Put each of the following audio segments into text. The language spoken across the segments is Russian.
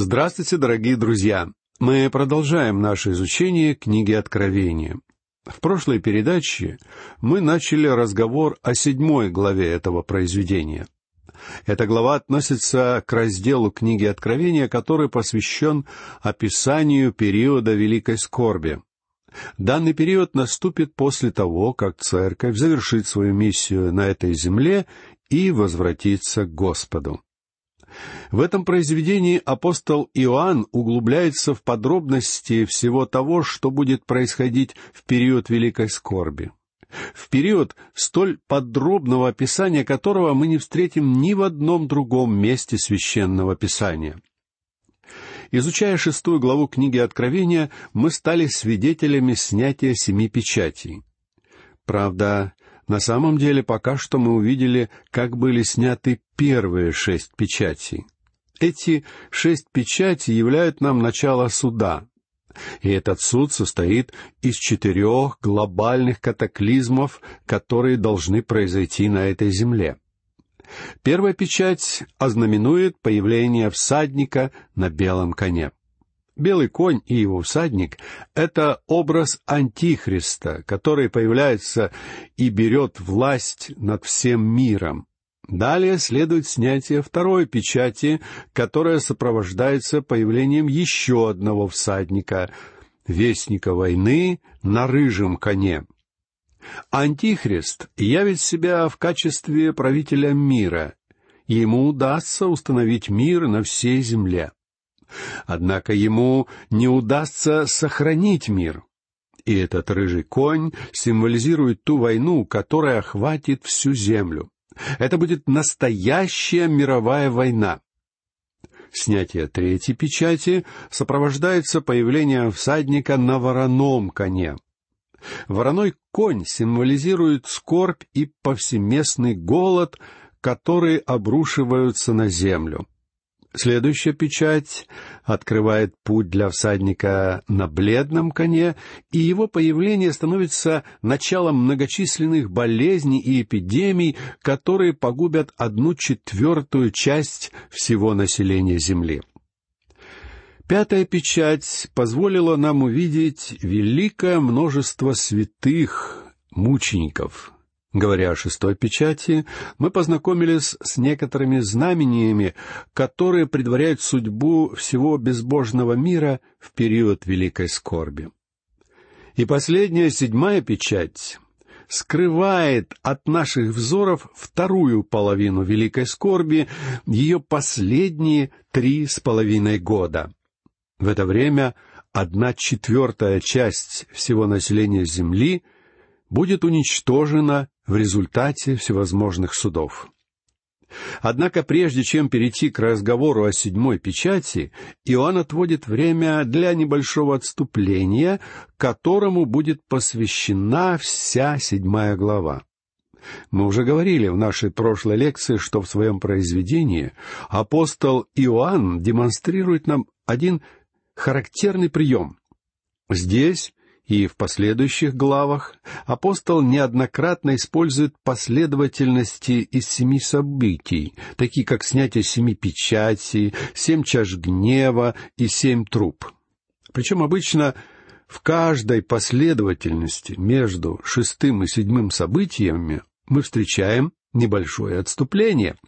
Здравствуйте, дорогие друзья! Мы продолжаем наше изучение книги Откровения. В прошлой передаче мы начали разговор о седьмой главе этого произведения. Эта глава относится к разделу книги Откровения, который посвящен описанию периода Великой Скорби. Данный период наступит после того, как Церковь завершит свою миссию на этой земле и возвратится к Господу. В этом произведении апостол Иоанн углубляется в подробности всего того, что будет происходить в период Великой Скорби. В период столь подробного описания которого мы не встретим ни в одном другом месте священного писания. Изучая шестую главу книги Откровения, мы стали свидетелями снятия семи печатей. Правда, на самом деле, пока что мы увидели, как были сняты первые шесть печатей. Эти шесть печатей являют нам начало суда. И этот суд состоит из четырех глобальных катаклизмов, которые должны произойти на этой земле. Первая печать ознаменует появление всадника на белом коне. Белый конь и его всадник — это образ Антихриста, который появляется и берет власть над всем миром. Далее следует снятие второй печати, которая сопровождается появлением еще одного всадника — вестника войны на рыжем коне. Антихрист явит себя в качестве правителя мира. Ему удастся установить мир на всей земле. Однако ему не удастся сохранить мир. И этот рыжий конь символизирует ту войну, которая охватит всю землю. Это будет настоящая мировая война. Снятие третьей печати сопровождается появлением всадника на вороном коне. Вороной конь символизирует скорбь и повсеместный голод, которые обрушиваются на землю. Следующая печать открывает путь для всадника на бледном коне, и его появление становится началом многочисленных болезней и эпидемий, которые погубят одну четвертую часть всего населения Земли. Пятая печать позволила нам увидеть великое множество святых, мучеников, Говоря о шестой печати, мы познакомились с некоторыми знамениями, которые предваряют судьбу всего безбожного мира в период великой скорби. И последняя, седьмая печать, скрывает от наших взоров вторую половину великой скорби, ее последние три с половиной года. В это время одна четвертая часть всего населения Земли будет уничтожена в результате всевозможных судов. Однако прежде чем перейти к разговору о седьмой печати, Иоанн отводит время для небольшого отступления, которому будет посвящена вся седьмая глава. Мы уже говорили в нашей прошлой лекции, что в своем произведении апостол Иоанн демонстрирует нам один характерный прием. Здесь и в последующих главах апостол неоднократно использует последовательности из семи событий, такие как снятие семи печатей, семь чаш гнева и семь труб. Причем обычно в каждой последовательности между шестым и седьмым событиями мы встречаем небольшое отступление —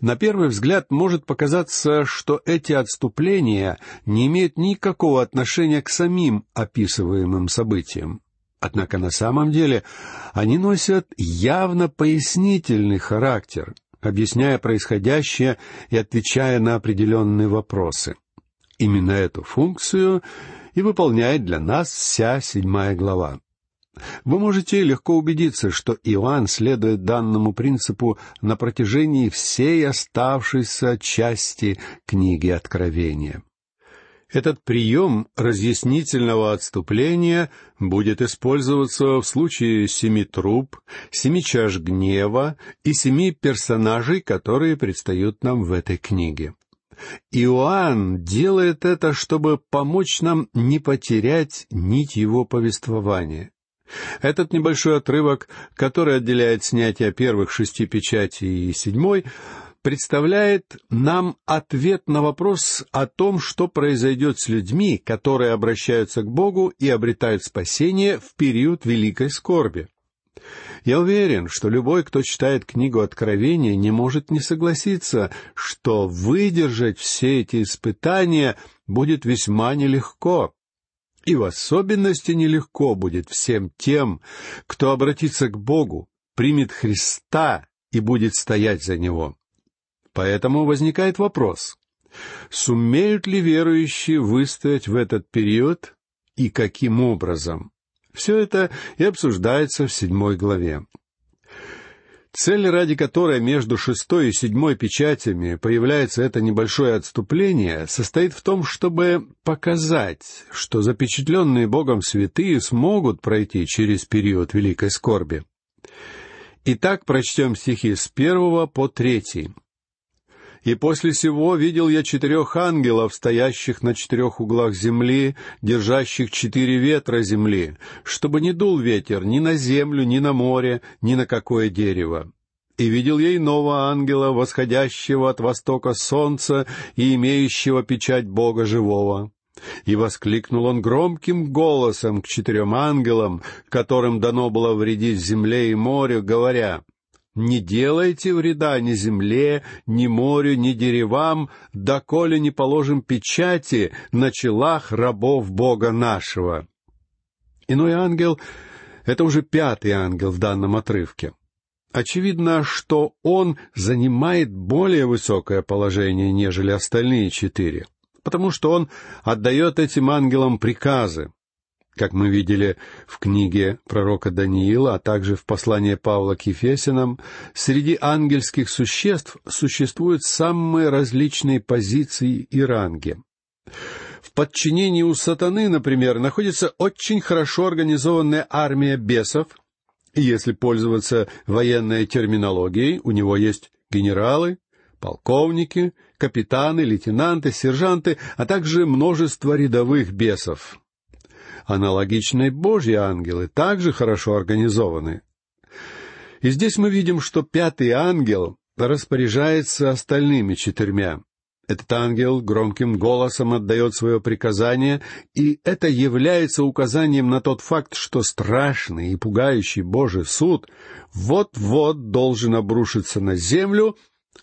на первый взгляд может показаться, что эти отступления не имеют никакого отношения к самим описываемым событиям. Однако на самом деле они носят явно пояснительный характер, объясняя происходящее и отвечая на определенные вопросы. Именно эту функцию и выполняет для нас вся седьмая глава. Вы можете легко убедиться, что Иоанн следует данному принципу на протяжении всей оставшейся части книги Откровения. Этот прием разъяснительного отступления будет использоваться в случае семи труб, семи чаш гнева и семи персонажей, которые предстают нам в этой книге. Иоанн делает это, чтобы помочь нам не потерять нить его повествования. Этот небольшой отрывок, который отделяет снятие первых шести печатей и седьмой, представляет нам ответ на вопрос о том, что произойдет с людьми, которые обращаются к Богу и обретают спасение в период великой скорби. Я уверен, что любой, кто читает книгу Откровения, не может не согласиться, что выдержать все эти испытания будет весьма нелегко. И в особенности нелегко будет всем тем, кто обратится к Богу, примет Христа и будет стоять за Него. Поэтому возникает вопрос, сумеют ли верующие выстоять в этот период и каким образом? Все это и обсуждается в седьмой главе. Цель, ради которой между шестой и седьмой печатями появляется это небольшое отступление, состоит в том, чтобы показать, что запечатленные Богом святые смогут пройти через период великой скорби. Итак, прочтем стихи с первого по третий. И после сего видел я четырех ангелов, стоящих на четырех углах земли, держащих четыре ветра земли, чтобы не дул ветер ни на землю, ни на море, ни на какое дерево. И видел я иного ангела, восходящего от востока солнца и имеющего печать Бога живого. И воскликнул он громким голосом к четырем ангелам, которым дано было вредить земле и морю, говоря, не делайте вреда ни земле, ни морю, ни деревам, доколе не положим печати на челах рабов Бога нашего». Иной ангел — это уже пятый ангел в данном отрывке. Очевидно, что он занимает более высокое положение, нежели остальные четыре, потому что он отдает этим ангелам приказы, как мы видели в книге пророка Даниила, а также в послании Павла к Ефесинам, среди ангельских существ существуют самые различные позиции и ранги. В подчинении у сатаны, например, находится очень хорошо организованная армия бесов, и если пользоваться военной терминологией, у него есть генералы, полковники, капитаны, лейтенанты, сержанты, а также множество рядовых бесов. Аналогичные Божьи ангелы также хорошо организованы. И здесь мы видим, что пятый ангел распоряжается остальными четырьмя. Этот ангел громким голосом отдает свое приказание, и это является указанием на тот факт, что страшный и пугающий Божий суд вот-вот должен обрушиться на землю,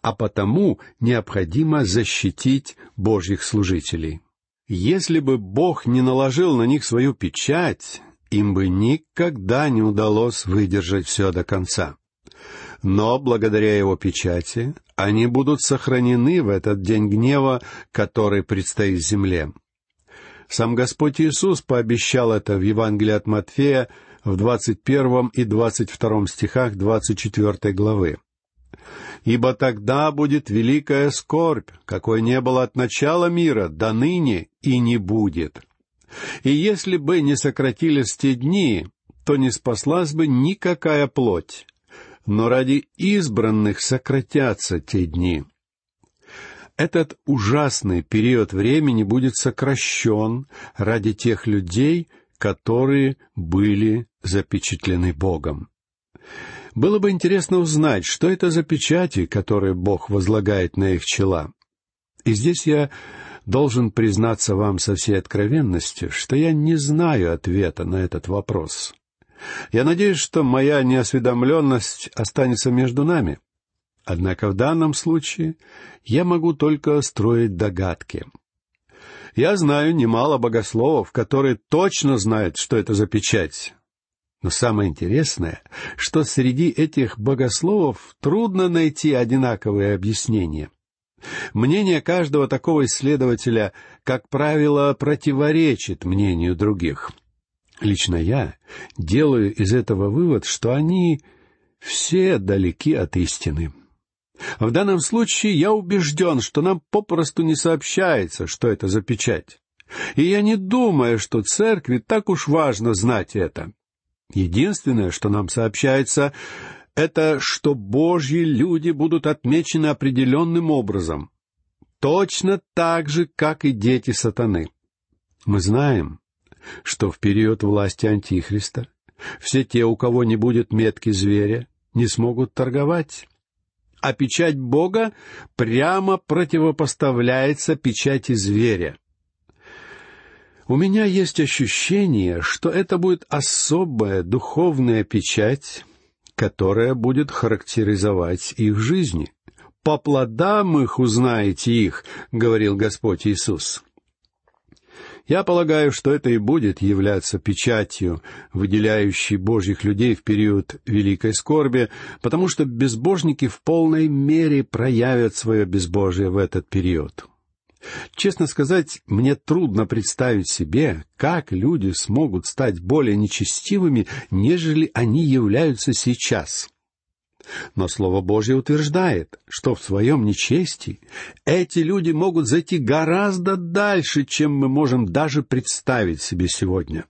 а потому необходимо защитить Божьих служителей. Если бы Бог не наложил на них свою печать, им бы никогда не удалось выдержать все до конца. Но благодаря его печати они будут сохранены в этот день гнева, который предстоит земле. Сам Господь Иисус пообещал это в Евангелии от Матфея в двадцать первом и двадцать втором стихах двадцать четвертой главы ибо тогда будет великая скорбь, какой не было от начала мира до ныне и не будет. И если бы не сократились те дни, то не спаслась бы никакая плоть, но ради избранных сократятся те дни. Этот ужасный период времени будет сокращен ради тех людей, которые были запечатлены Богом. Было бы интересно узнать, что это за печати, которые Бог возлагает на их чела. И здесь я должен признаться вам со всей откровенностью, что я не знаю ответа на этот вопрос. Я надеюсь, что моя неосведомленность останется между нами. Однако в данном случае я могу только строить догадки. Я знаю немало богословов, которые точно знают, что это за печать, но самое интересное, что среди этих богословов трудно найти одинаковые объяснения. Мнение каждого такого исследователя, как правило, противоречит мнению других. Лично я делаю из этого вывод, что они все далеки от истины. В данном случае я убежден, что нам попросту не сообщается, что это за печать. И я не думаю, что церкви так уж важно знать это. Единственное, что нам сообщается, это что Божьи люди будут отмечены определенным образом, точно так же, как и дети сатаны. Мы знаем, что в период власти Антихриста все те, у кого не будет метки зверя, не смогут торговать. а печать Бога прямо противопоставляется печати зверя. У меня есть ощущение, что это будет особая духовная печать, которая будет характеризовать их жизни. «По плодам их узнаете их», — говорил Господь Иисус. Я полагаю, что это и будет являться печатью, выделяющей Божьих людей в период великой скорби, потому что безбожники в полной мере проявят свое безбожие в этот период. Честно сказать, мне трудно представить себе, как люди смогут стать более нечестивыми, нежели они являются сейчас. Но Слово Божье утверждает, что в своем нечестии эти люди могут зайти гораздо дальше, чем мы можем даже представить себе сегодня.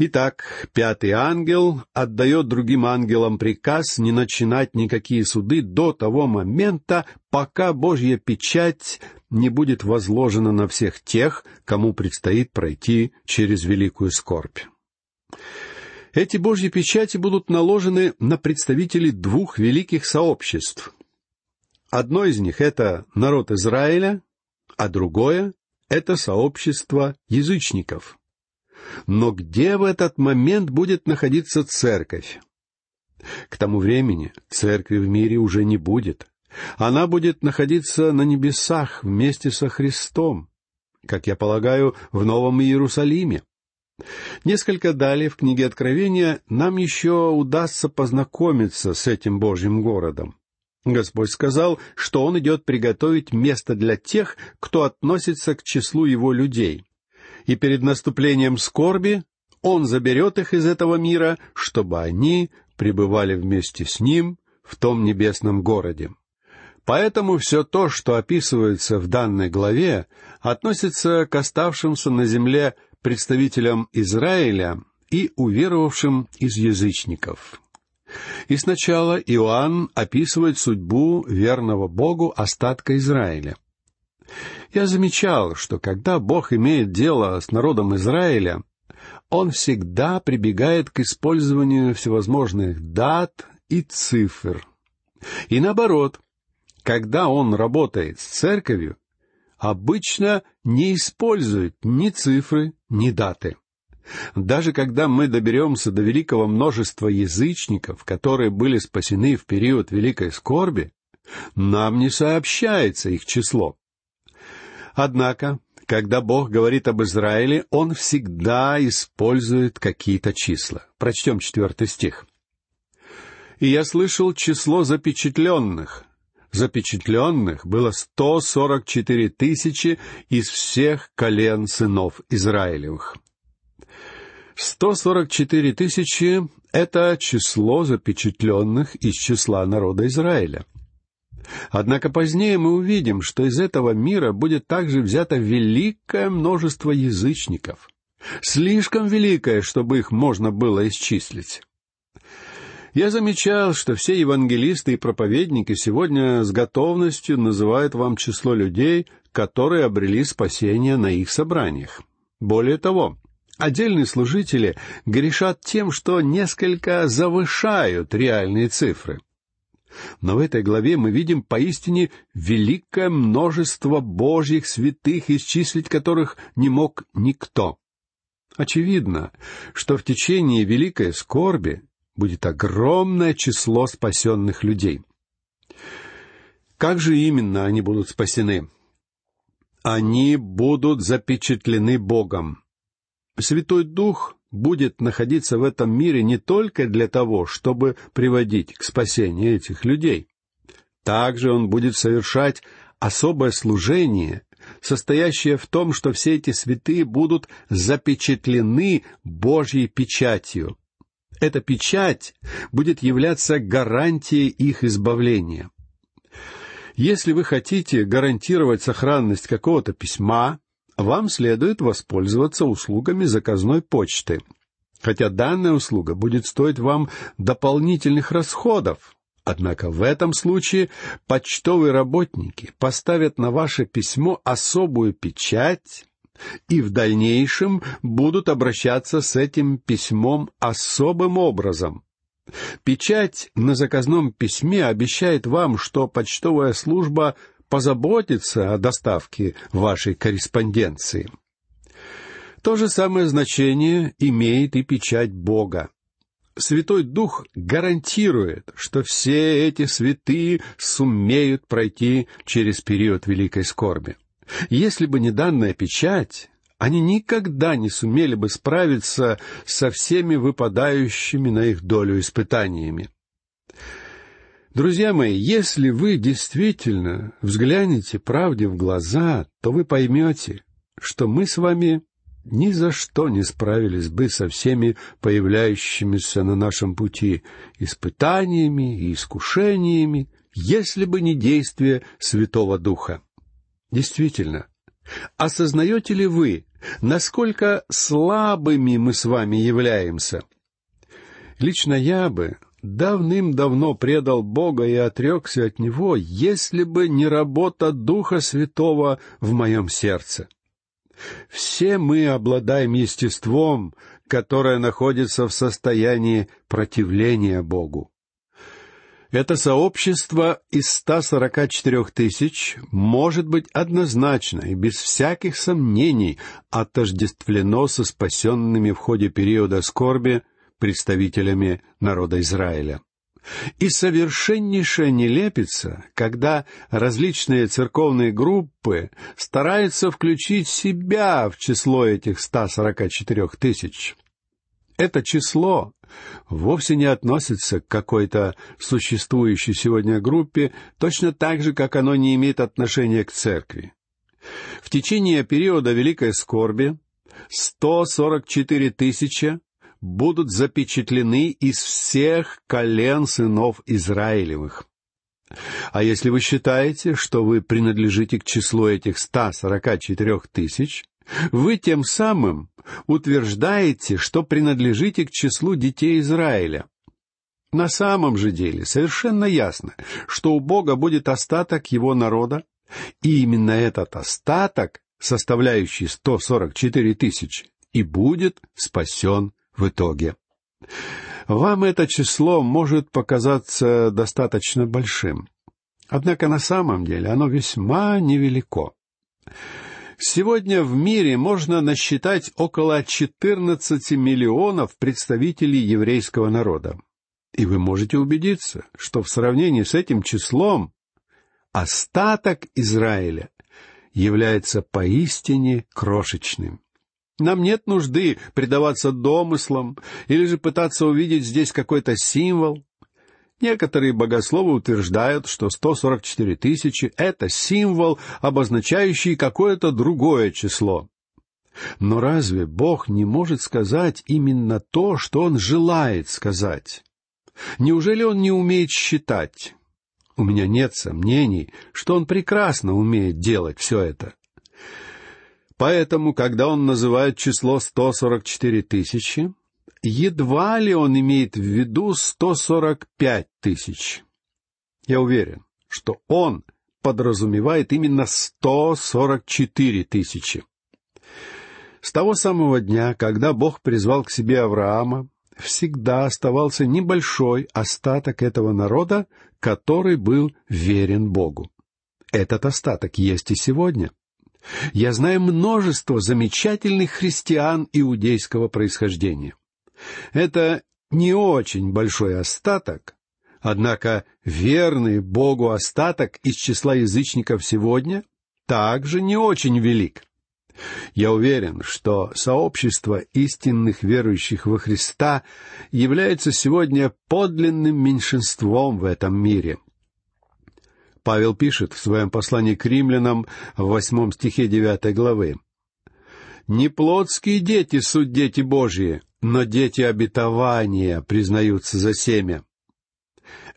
Итак, пятый ангел отдает другим ангелам приказ не начинать никакие суды до того момента, пока Божья печать не будет возложена на всех тех, кому предстоит пройти через великую скорбь. Эти Божьи печати будут наложены на представителей двух великих сообществ. Одно из них — это народ Израиля, а другое — это сообщество язычников. Но где в этот момент будет находиться церковь? К тому времени церкви в мире уже не будет. Она будет находиться на небесах вместе со Христом, как я полагаю, в Новом Иерусалиме. Несколько далее в книге Откровения нам еще удастся познакомиться с этим Божьим городом. Господь сказал, что Он идет приготовить место для тех, кто относится к числу Его людей. И перед наступлением скорби Он заберет их из этого мира, чтобы они пребывали вместе с Ним в том небесном городе. Поэтому все то, что описывается в данной главе, относится к оставшимся на земле представителям Израиля и уверовавшим из язычников. И сначала Иоанн описывает судьбу верного Богу остатка Израиля. Я замечал, что когда Бог имеет дело с народом Израиля, он всегда прибегает к использованию всевозможных дат и цифр. И наоборот, когда он работает с церковью, обычно не использует ни цифры, ни даты. Даже когда мы доберемся до великого множества язычников, которые были спасены в период великой скорби, нам не сообщается их число. Однако, когда Бог говорит об Израиле, Он всегда использует какие-то числа. Прочтем четвертый стих. «И я слышал число запечатленных, запечатленных было 144 тысячи из всех колен сынов Израилевых. 144 тысячи — это число запечатленных из числа народа Израиля. Однако позднее мы увидим, что из этого мира будет также взято великое множество язычников. Слишком великое, чтобы их можно было исчислить. Я замечал, что все евангелисты и проповедники сегодня с готовностью называют вам число людей, которые обрели спасение на их собраниях. Более того, отдельные служители грешат тем, что несколько завышают реальные цифры. Но в этой главе мы видим поистине великое множество Божьих святых, исчислить которых не мог никто. Очевидно, что в течение великой скорби будет огромное число спасенных людей. Как же именно они будут спасены? Они будут запечатлены Богом. Святой Дух будет находиться в этом мире не только для того, чтобы приводить к спасению этих людей. Также Он будет совершать особое служение, состоящее в том, что все эти святые будут запечатлены Божьей печатью, эта печать будет являться гарантией их избавления. Если вы хотите гарантировать сохранность какого-то письма, вам следует воспользоваться услугами заказной почты. Хотя данная услуга будет стоить вам дополнительных расходов, Однако в этом случае почтовые работники поставят на ваше письмо особую печать, и в дальнейшем будут обращаться с этим письмом особым образом. Печать на заказном письме обещает вам, что почтовая служба позаботится о доставке вашей корреспонденции. То же самое значение имеет и печать Бога. Святой Дух гарантирует, что все эти святые сумеют пройти через период великой скорби. Если бы не данная печать, они никогда не сумели бы справиться со всеми выпадающими на их долю испытаниями. Друзья мои, если вы действительно взглянете правде в глаза, то вы поймете, что мы с вами ни за что не справились бы со всеми появляющимися на нашем пути испытаниями и искушениями, если бы не действие Святого Духа. Действительно, осознаете ли вы, насколько слабыми мы с вами являемся? Лично я бы давным-давно предал Бога и отрекся от Него, если бы не работа Духа Святого в моем сердце. Все мы обладаем естеством, которое находится в состоянии противления Богу. Это сообщество из 144 тысяч может быть однозначно и без всяких сомнений отождествлено со спасенными в ходе периода скорби представителями народа Израиля. И совершеннейшая нелепица, когда различные церковные группы стараются включить себя в число этих 144 тысяч. Это число вовсе не относится к какой-то существующей сегодня группе, точно так же, как оно не имеет отношения к церкви. В течение периода Великой Скорби 144 тысячи будут запечатлены из всех колен сынов Израилевых. А если вы считаете, что вы принадлежите к числу этих 144 тысяч, вы тем самым утверждаете, что принадлежите к числу детей Израиля. На самом же деле совершенно ясно, что у Бога будет остаток его народа, и именно этот остаток, составляющий 144 тысячи, и будет спасен в итоге. Вам это число может показаться достаточно большим. Однако на самом деле оно весьма невелико. Сегодня в мире можно насчитать около 14 миллионов представителей еврейского народа. И вы можете убедиться, что в сравнении с этим числом остаток Израиля является поистине крошечным. Нам нет нужды предаваться домыслам или же пытаться увидеть здесь какой-то символ. Некоторые богословы утверждают, что 144 тысячи — это символ, обозначающий какое-то другое число. Но разве Бог не может сказать именно то, что Он желает сказать? Неужели Он не умеет считать? У меня нет сомнений, что Он прекрасно умеет делать все это. Поэтому, когда он называет число 144 тысячи, едва ли он имеет в виду 145 тысяч. Я уверен, что он подразумевает именно 144 тысячи. С того самого дня, когда Бог призвал к себе Авраама, всегда оставался небольшой остаток этого народа, который был верен Богу. Этот остаток есть и сегодня. Я знаю множество замечательных христиан иудейского происхождения. Это не очень большой остаток, однако верный Богу остаток из числа язычников сегодня также не очень велик. Я уверен, что сообщество истинных верующих во Христа является сегодня подлинным меньшинством в этом мире — Павел пишет в своем послании к римлянам в восьмом стихе девятой главы. «Не плотские дети суть дети Божьи, но дети обетования признаются за семя».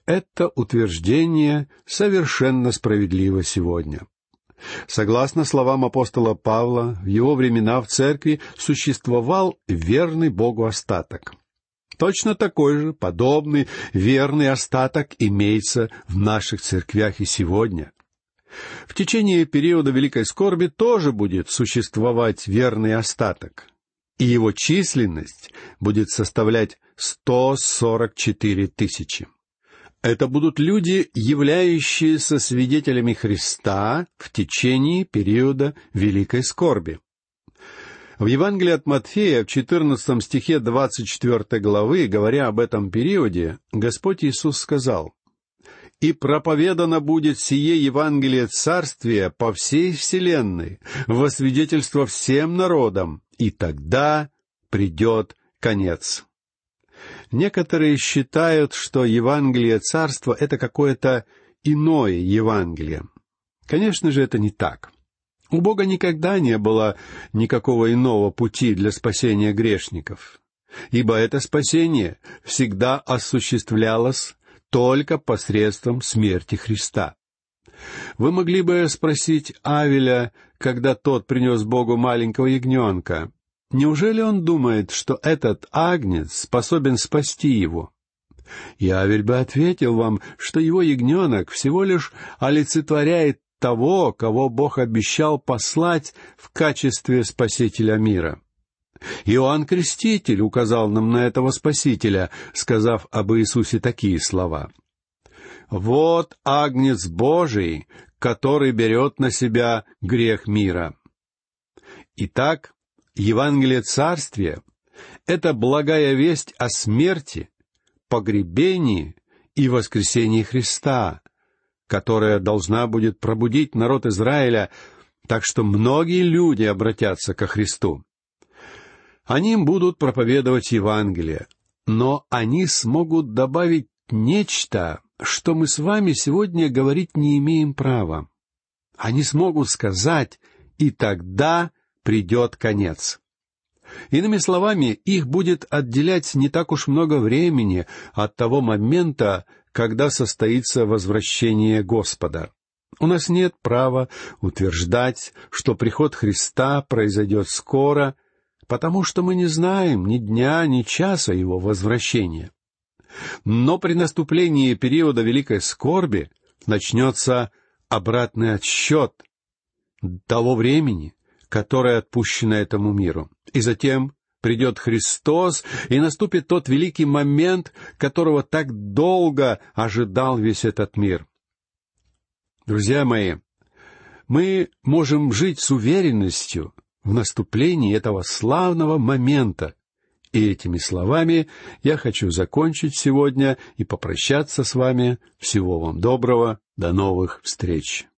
Это утверждение совершенно справедливо сегодня. Согласно словам апостола Павла, в его времена в церкви существовал верный Богу остаток. Точно такой же, подобный, верный остаток имеется в наших церквях и сегодня. В течение периода Великой Скорби тоже будет существовать верный остаток. и его численность будет составлять 144 тысячи. Это будут люди, являющиеся свидетелями Христа в течение периода Великой Скорби. В Евангелии от Матфея в 14 стихе 24 главы, говоря об этом периоде, Господь Иисус сказал, «И проповедано будет сие Евангелие Царствия по всей вселенной, во свидетельство всем народам, и тогда придет конец». Некоторые считают, что Евангелие Царства — это какое-то иное Евангелие. Конечно же, это не так. У Бога никогда не было никакого иного пути для спасения грешников, ибо это спасение всегда осуществлялось только посредством смерти Христа. Вы могли бы спросить Авеля, когда тот принес Богу маленького ягненка, неужели он думает, что этот агнец способен спасти его? И Авель бы ответил вам, что его ягненок всего лишь олицетворяет того, кого Бог обещал послать в качестве Спасителя мира. Иоанн Креститель указал нам на этого Спасителя, сказав об Иисусе такие слова. «Вот Агнец Божий, который берет на себя грех мира». Итак, Евангелие Царствия — это благая весть о смерти, погребении и воскресении Христа, которая должна будет пробудить народ Израиля, так что многие люди обратятся ко Христу. Они будут проповедовать Евангелие, но они смогут добавить нечто, что мы с вами сегодня говорить не имеем права. Они смогут сказать, и тогда придет конец. Иными словами, их будет отделять не так уж много времени от того момента, когда состоится возвращение Господа. У нас нет права утверждать, что приход Христа произойдет скоро, потому что мы не знаем ни дня, ни часа его возвращения. Но при наступлении периода великой скорби начнется обратный отсчет того времени, которое отпущено этому миру. И затем придет Христос, и наступит тот великий момент, которого так долго ожидал весь этот мир. Друзья мои, мы можем жить с уверенностью в наступлении этого славного момента. И этими словами я хочу закончить сегодня и попрощаться с вами. Всего вам доброго. До новых встреч.